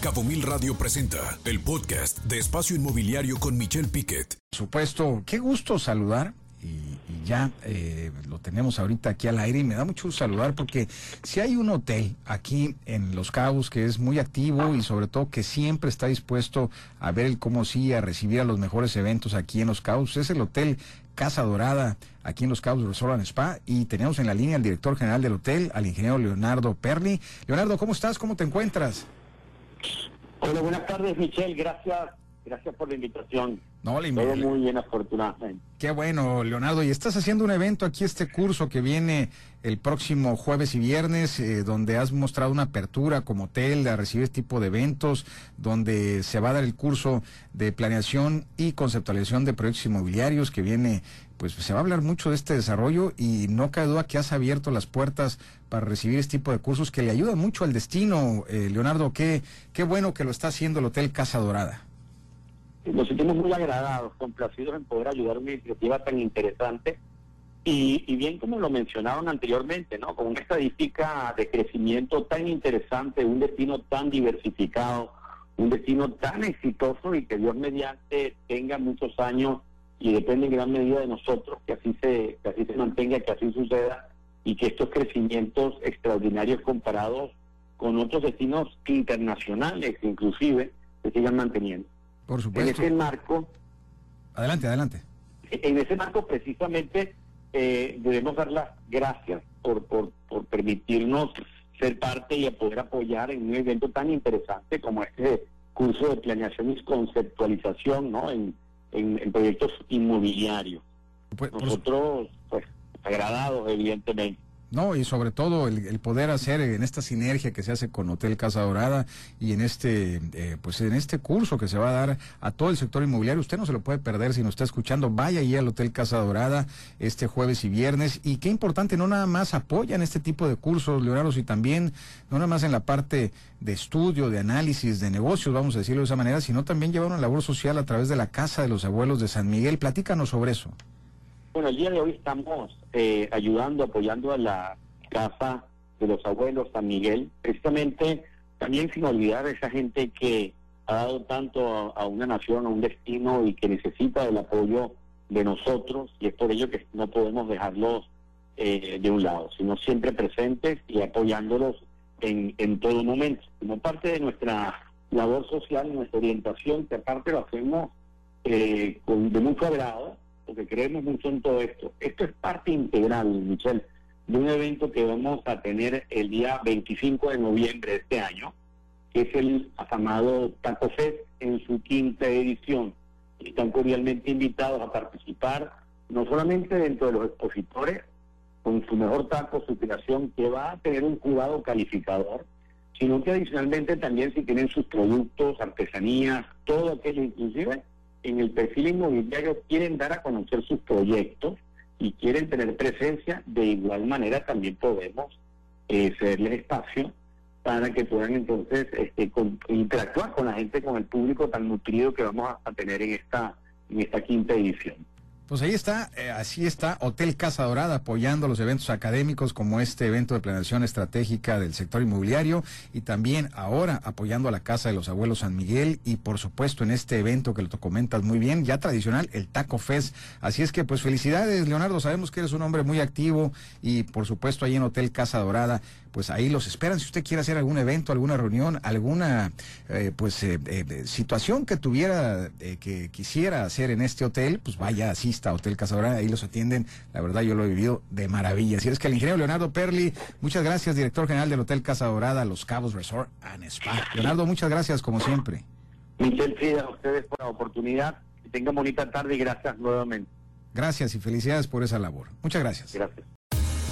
Cabo Mil Radio presenta el podcast de Espacio Inmobiliario con Michelle Piquet. Por supuesto, qué gusto saludar. Y, ya eh, lo tenemos ahorita aquí al aire y me da mucho gusto saludar porque si hay un hotel aquí en Los Cabos que es muy activo y sobre todo que siempre está dispuesto a ver el cómo sí, a recibir a los mejores eventos aquí en Los Cabos, es el Hotel Casa Dorada aquí en Los Cabos Resort and Spa y tenemos en la línea al director general del hotel, al ingeniero Leonardo Perli. Leonardo, ¿cómo estás? ¿Cómo te encuentras? Hola, buenas tardes, Michelle. Gracias, gracias por la invitación. No, la Todo muy bien, afortunadamente. Qué bueno, Leonardo. Y estás haciendo un evento aquí, este curso que viene el próximo jueves y viernes, eh, donde has mostrado una apertura como hotel a recibir este tipo de eventos, donde se va a dar el curso de planeación y conceptualización de proyectos inmobiliarios que viene, pues se va a hablar mucho de este desarrollo y no cabe duda que has abierto las puertas para recibir este tipo de cursos que le ayudan mucho al destino. Eh, Leonardo, qué, qué bueno que lo está haciendo el Hotel Casa Dorada. Nos sentimos muy agradados, complacidos en poder ayudar a una iniciativa tan interesante. Y, bien como lo mencionaron anteriormente, ¿no? Con una estadística de crecimiento tan interesante, un destino tan diversificado, un destino tan exitoso y que Dios mediante tenga muchos años y depende en gran medida de nosotros que así se, que así se mantenga, que así suceda y que estos crecimientos extraordinarios comparados con otros destinos internacionales inclusive se sigan manteniendo. Por En ese marco, Adelante, adelante. en ese marco precisamente eh, debemos dar las gracias por, por, por permitirnos ser parte y poder apoyar en un evento tan interesante como este curso de planeación y conceptualización ¿no? en, en, en proyectos inmobiliarios. Pues, Nosotros, pues, agradados, evidentemente. No, y sobre todo el, poder hacer en esta sinergia que se hace con Hotel Casa Dorada y en este, eh, pues en este curso que se va a dar a todo el sector inmobiliario. Usted no se lo puede perder si nos está escuchando. Vaya ahí al Hotel Casa Dorada este jueves y viernes. Y qué importante, no nada más apoyan este tipo de cursos, Leonardo, y también, no nada más en la parte de estudio, de análisis, de negocios, vamos a decirlo de esa manera, sino también llevar una labor social a través de la Casa de los Abuelos de San Miguel. Platícanos sobre eso. Bueno, el día de hoy estamos eh, ayudando, apoyando a la Casa de los Abuelos San Miguel, precisamente también sin olvidar a esa gente que ha dado tanto a, una nación, a un destino y que necesita el apoyo de nosotros y es por ello que no podemos dejarlos eh, de un lado, sino siempre presentes y apoyándolos en, en todo momento, como parte de nuestra labor social, nuestra orientación, que aparte lo hacemos eh, con, de mucho agrado, porque creemos mucho en todo esto. Esto es parte integral, Michelle, de un evento que vamos a tener el día 25 de noviembre de este año, que es el afamado Taco Fest en su quinta edición. Están cordialmente invitados a participar, no solamente dentro de los expositores, con su mejor taco, su creación, que va a tener un jurado calificador, sino que adicionalmente también si tienen sus productos, artesanías, todo aquello, inclusive en el perfil inmobiliario quieren dar a conocer sus proyectos y quieren tener presencia, de igual manera también podemos eh, espacio para que puedan entonces este, con- interactuar con la gente, con el público tan nutrido que vamos a, a tener en esta, en esta quinta edición. Pues ahí está, eh, así está Hotel Casa Dorada apoyando los eventos académicos como este evento de planeación estratégica del sector inmobiliario y también ahora apoyando a la Casa de los Abuelos San Miguel y por supuesto en este evento que lo comentas muy bien, ya tradicional, el Taco Fest. Así es que pues felicidades Leonardo, sabemos que eres un hombre muy activo y por supuesto ahí en Hotel Casa Dorada, pues ahí los esperan si usted quiere hacer algún evento, alguna reunión, alguna eh, pues eh, eh, situación que tuviera, eh, que quisiera hacer en este hotel, pues vaya, asista a Hotel Casa Dorada, ahí los atienden, la verdad yo lo he vivido de maravilla. Así es que el ingeniero Leonardo Perli, muchas gracias, director general del Hotel Casa Dorada, Los Cabos Resort and Spa. Leonardo, muchas gracias como siempre. Michelle Frida, a ustedes por la oportunidad, que tengan bonita tarde y gracias nuevamente. Gracias y felicidades por esa labor. Muchas gracias. Gracias.